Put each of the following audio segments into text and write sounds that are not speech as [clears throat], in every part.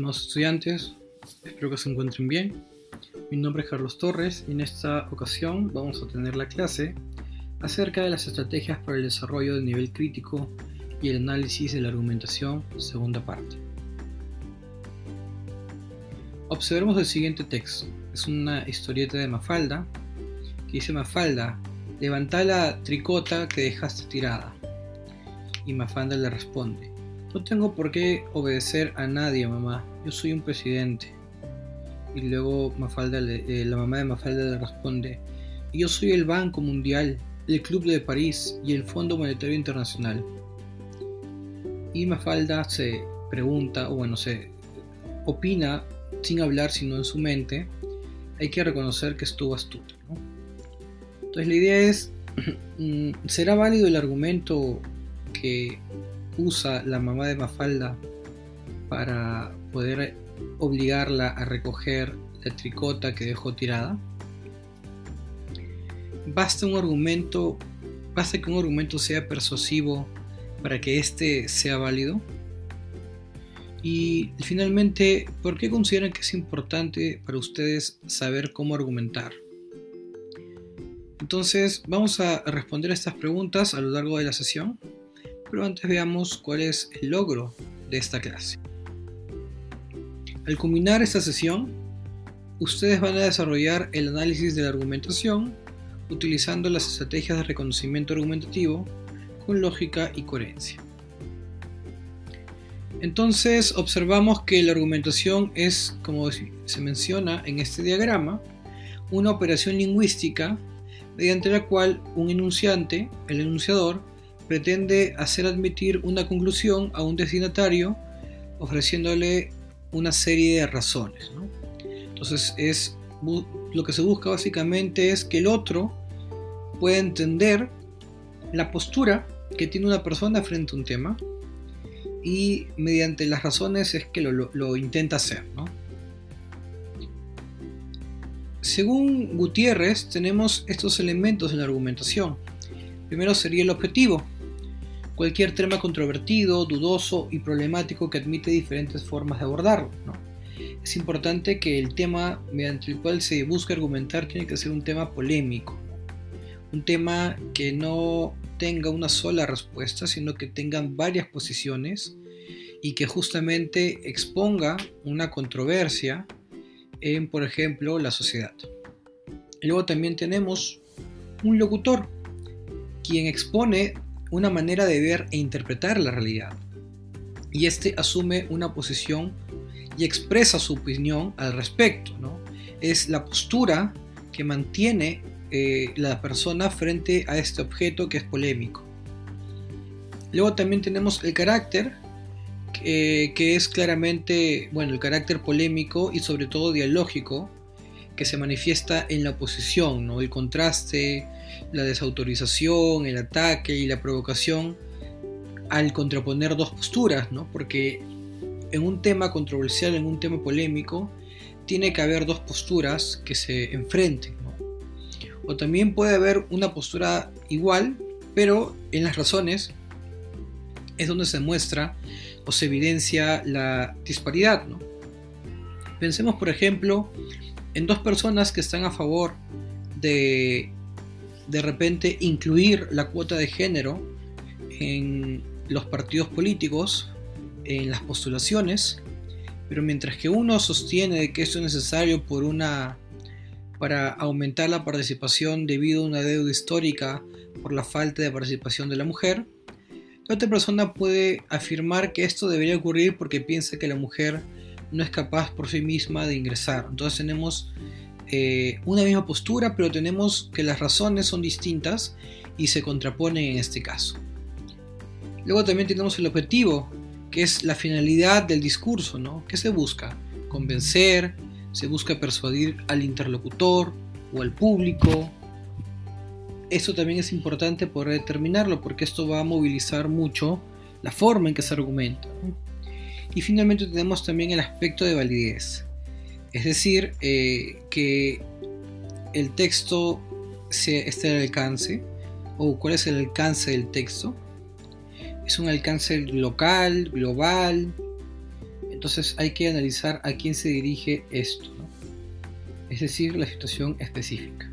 estimados estudiantes, espero que se encuentren bien. Mi nombre es Carlos Torres y en esta ocasión vamos a tener la clase acerca de las estrategias para el desarrollo del nivel crítico y el análisis de la argumentación, segunda parte. Observemos el siguiente texto. Es una historieta de Mafalda que dice Mafalda, levanta la tricota que dejaste tirada. Y Mafalda le responde, no tengo por qué obedecer a nadie, mamá. Yo soy un presidente. Y luego Mafalda eh, la mamá de Mafalda le responde, yo soy el Banco Mundial, el Club de París y el Fondo Monetario Internacional. Y Mafalda se pregunta, o bueno, se opina sin hablar sino en su mente, hay que reconocer que estuvo astuto. Entonces la idea es, [clears throat] mm, ¿será válido el argumento que usa la mamá de Mafalda para poder obligarla a recoger la tricota que dejó tirada? Basta un argumento, basta que un argumento sea persuasivo para que éste sea válido. Y finalmente, ¿por qué consideran que es importante para ustedes saber cómo argumentar? Entonces, vamos a responder a estas preguntas a lo largo de la sesión pero antes veamos cuál es el logro de esta clase. Al culminar esta sesión, ustedes van a desarrollar el análisis de la argumentación utilizando las estrategias de reconocimiento argumentativo con lógica y coherencia. Entonces observamos que la argumentación es, como se menciona en este diagrama, una operación lingüística mediante la cual un enunciante, el enunciador, pretende hacer admitir una conclusión a un destinatario ofreciéndole una serie de razones. Entonces es lo que se busca básicamente es que el otro pueda entender la postura que tiene una persona frente a un tema y mediante las razones es que lo, intenta hacer. Según Gutiérrez tenemos estos elementos en la argumentación. Primero sería el objetivo, cualquier tema controvertido, dudoso y problemático que admite diferentes formas de abordarlo. Es importante que el tema mediante el cual se busca argumentar tiene que ser un tema polémico, un tema que no tenga una sola respuesta, sino que tenga varias posiciones y que justamente exponga una controversia en, por ejemplo, la sociedad. Luego también tenemos un locutor, quien expone una manera de ver e interpretar la realidad. Y este asume una posición y expresa su opinión al respecto. ¿no? Es la postura que mantiene eh, la persona frente a este objeto que es polémico. Luego también tenemos el carácter, que es claramente, bueno, el carácter polémico y sobre todo dialógico, que se manifiesta en la oposición, ¿no? el contraste, la desautorización, el ataque y la provocación al contraponer dos posturas, ¿no? porque en un tema controversial, en un tema polémico, tiene que haber dos posturas que se enfrenten. O también puede haber una postura igual, pero en las razones es donde se muestra o se evidencia la disparidad. ¿no? Pensemos, por ejemplo, en dos personas que están a favor de de repente incluir la cuota de género en los partidos políticos, en las postulaciones, pero mientras que uno sostiene que esto es necesario por una para aumentar la participación debido a una deuda histórica por la falta de participación de la mujer, la otra persona puede afirmar que esto debería ocurrir porque piensa que la mujer no es capaz por sí misma de ingresar. Entonces tenemos eh, una misma postura, pero tenemos que las razones son distintas y se contraponen en este caso. Luego también tenemos el objetivo, que es la finalidad del discurso, ¿no? ¿Qué se busca? Convencer, se busca persuadir al interlocutor o al público. Esto también es importante poder determinarlo porque esto va a movilizar mucho la forma en que se argumenta. Y finalmente tenemos también el aspecto de validez. Es decir, eh, que el texto esté al alcance, o cuál es el alcance del texto. Es un alcance local, global. Entonces hay que analizar a quién se dirige esto, es decir, la situación específica.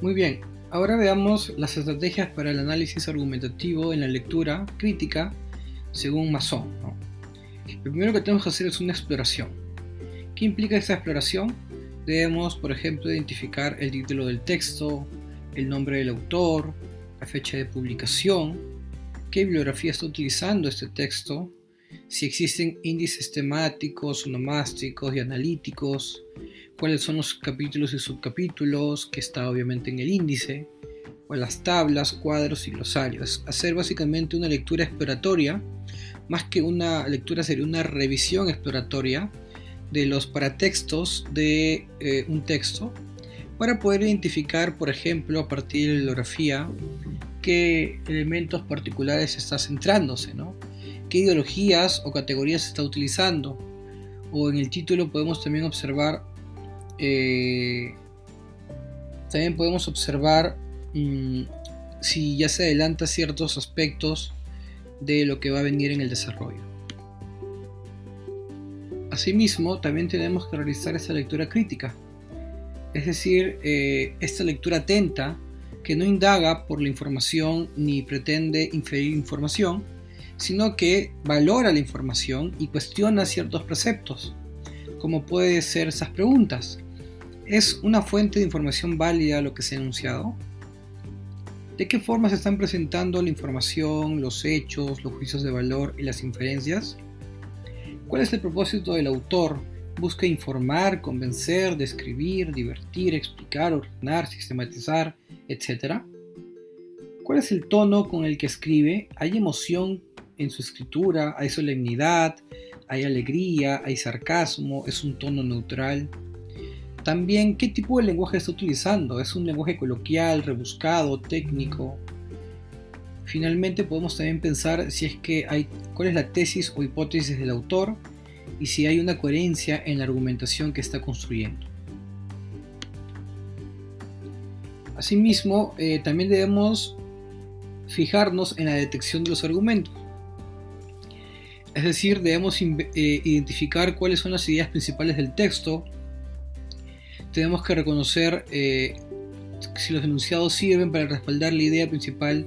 Muy bien, ahora veamos las estrategias para el análisis argumentativo en la lectura crítica según Masson. Lo primero que tenemos que hacer es una exploración. ¿Qué implica esta exploración? Debemos, por ejemplo, identificar el título del texto, el nombre del autor, la fecha de publicación, qué bibliografía está utilizando este texto, si existen índices temáticos, onomásticos y analíticos, cuáles son los capítulos y subcapítulos, que está obviamente en el índice, las tablas, cuadros y glosarios. Hacer básicamente una lectura exploratoria, más que una lectura sería una revisión exploratoria de los paratextos de eh, un texto para poder identificar, por ejemplo, a partir de la bibliografía, qué elementos particulares está centrándose, ¿no? qué ideologías o categorías se está utilizando. O en el título podemos también observar, eh, también podemos observar si ya se adelanta ciertos aspectos de lo que va a venir en el desarrollo. Asimismo, también tenemos que realizar esta lectura crítica, es decir, eh, esta lectura atenta que no indaga por la información ni pretende inferir información, sino que valora la información y cuestiona ciertos preceptos, como puede ser esas preguntas. ¿Es una fuente de información válida lo que se ha enunciado? ¿De qué forma se están presentando la información, los hechos, los juicios de valor y las inferencias? ¿Cuál es el propósito del autor? ¿Busca informar, convencer, describir, divertir, explicar, ordenar, sistematizar, etcétera? ¿Cuál es el tono con el que escribe? ¿Hay emoción en su escritura? ¿Hay solemnidad? ¿Hay alegría? ¿Hay sarcasmo? ¿Es un tono neutral? También, ¿qué tipo de lenguaje está utilizando? ¿Es un lenguaje coloquial, rebuscado, técnico? Finalmente podemos también pensar si es que hay cuál es la tesis o hipótesis del autor y si hay una coherencia en la argumentación que está construyendo. Asimismo, eh, también debemos fijarnos en la detección de los argumentos. Es decir, debemos eh, identificar cuáles son las ideas principales del texto. Tenemos que reconocer eh, si los enunciados sirven para respaldar la idea principal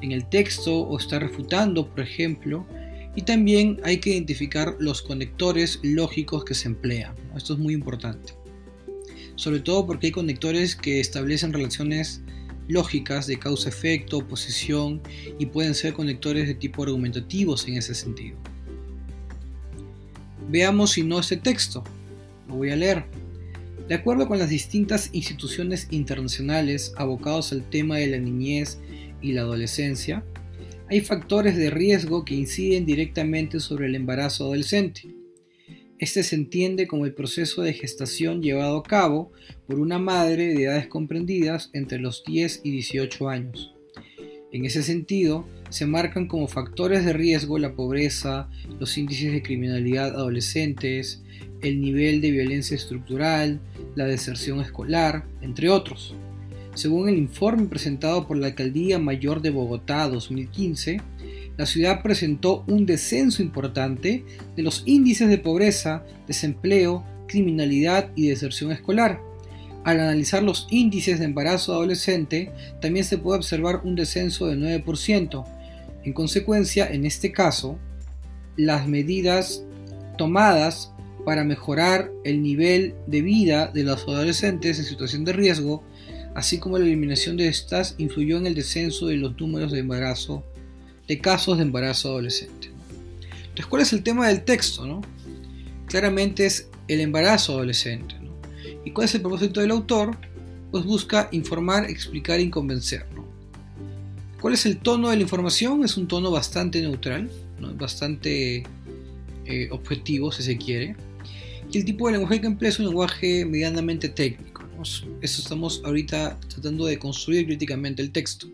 en el texto o está refutando, por ejemplo, y también hay que identificar los conectores lógicos que se emplean. Esto es muy importante. Sobre todo porque hay conectores que establecen relaciones lógicas de causa-efecto, oposición y pueden ser conectores de tipo argumentativos en ese sentido. Veamos si no este texto. Lo voy a leer. De acuerdo con las distintas instituciones internacionales abocados al tema de la niñez y la adolescencia, hay factores de riesgo que inciden directamente sobre el embarazo adolescente. Este se entiende como el proceso de gestación llevado a cabo por una madre de edades comprendidas entre los 10 y 18 años. En ese sentido, se marcan como factores de riesgo la pobreza, los índices de criminalidad adolescentes, el nivel de violencia estructural, la deserción escolar, entre otros. Según el informe presentado por la Alcaldía Mayor de Bogotá 2015, la ciudad presentó un descenso importante de los índices de pobreza, desempleo, criminalidad y deserción escolar. Al analizar los índices de embarazo adolescente, también se puede observar un descenso del 9%. En consecuencia, en este caso, las medidas tomadas para mejorar el nivel de vida de los adolescentes en situación de riesgo así como la eliminación de estas, influyó en el descenso de los números de embarazo, de casos de embarazo adolescente. Entonces, ¿cuál es el tema del texto? Claramente es el embarazo adolescente. ¿Y cuál es el propósito del autor? Pues busca informar, explicar y convencer. ¿Cuál es el tono de la información? Es un tono bastante neutral, bastante eh, objetivo si se quiere. El tipo de lenguaje que emplea es un lenguaje medianamente técnico. Eso estamos ahorita tratando de construir críticamente el texto.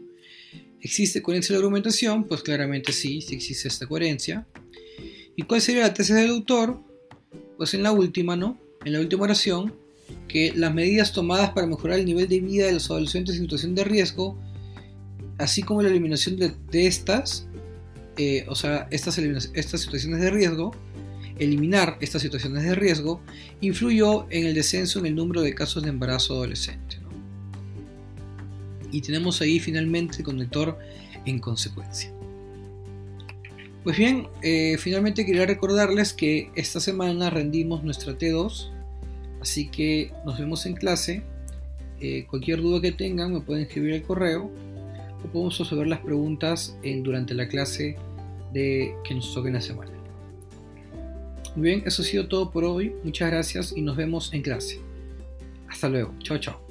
¿Existe coherencia en la argumentación? Pues claramente sí, sí existe esta coherencia. ¿Y cuál sería la tesis del autor? Pues en la última, ¿no? En la última oración, que las medidas tomadas para mejorar el nivel de vida de los adolescentes en situación de riesgo, así como la eliminación de, estas, eh, o sea, estas situaciones de riesgo, eliminar estas situaciones de riesgo influyó en el descenso en el número de casos de embarazo adolescente. Y tenemos ahí finalmente el conector en consecuencia. Pues bien, eh, finalmente quería recordarles que esta semana rendimos nuestra T2, así que nos vemos en clase. Eh, cualquier duda que tengan me pueden escribir al correo o podemos resolver las preguntas durante la clase de, que nos toque en la semana. Muy bien, eso ha sido todo por hoy. Muchas gracias y nos vemos en clase. Hasta luego. Chao, chao.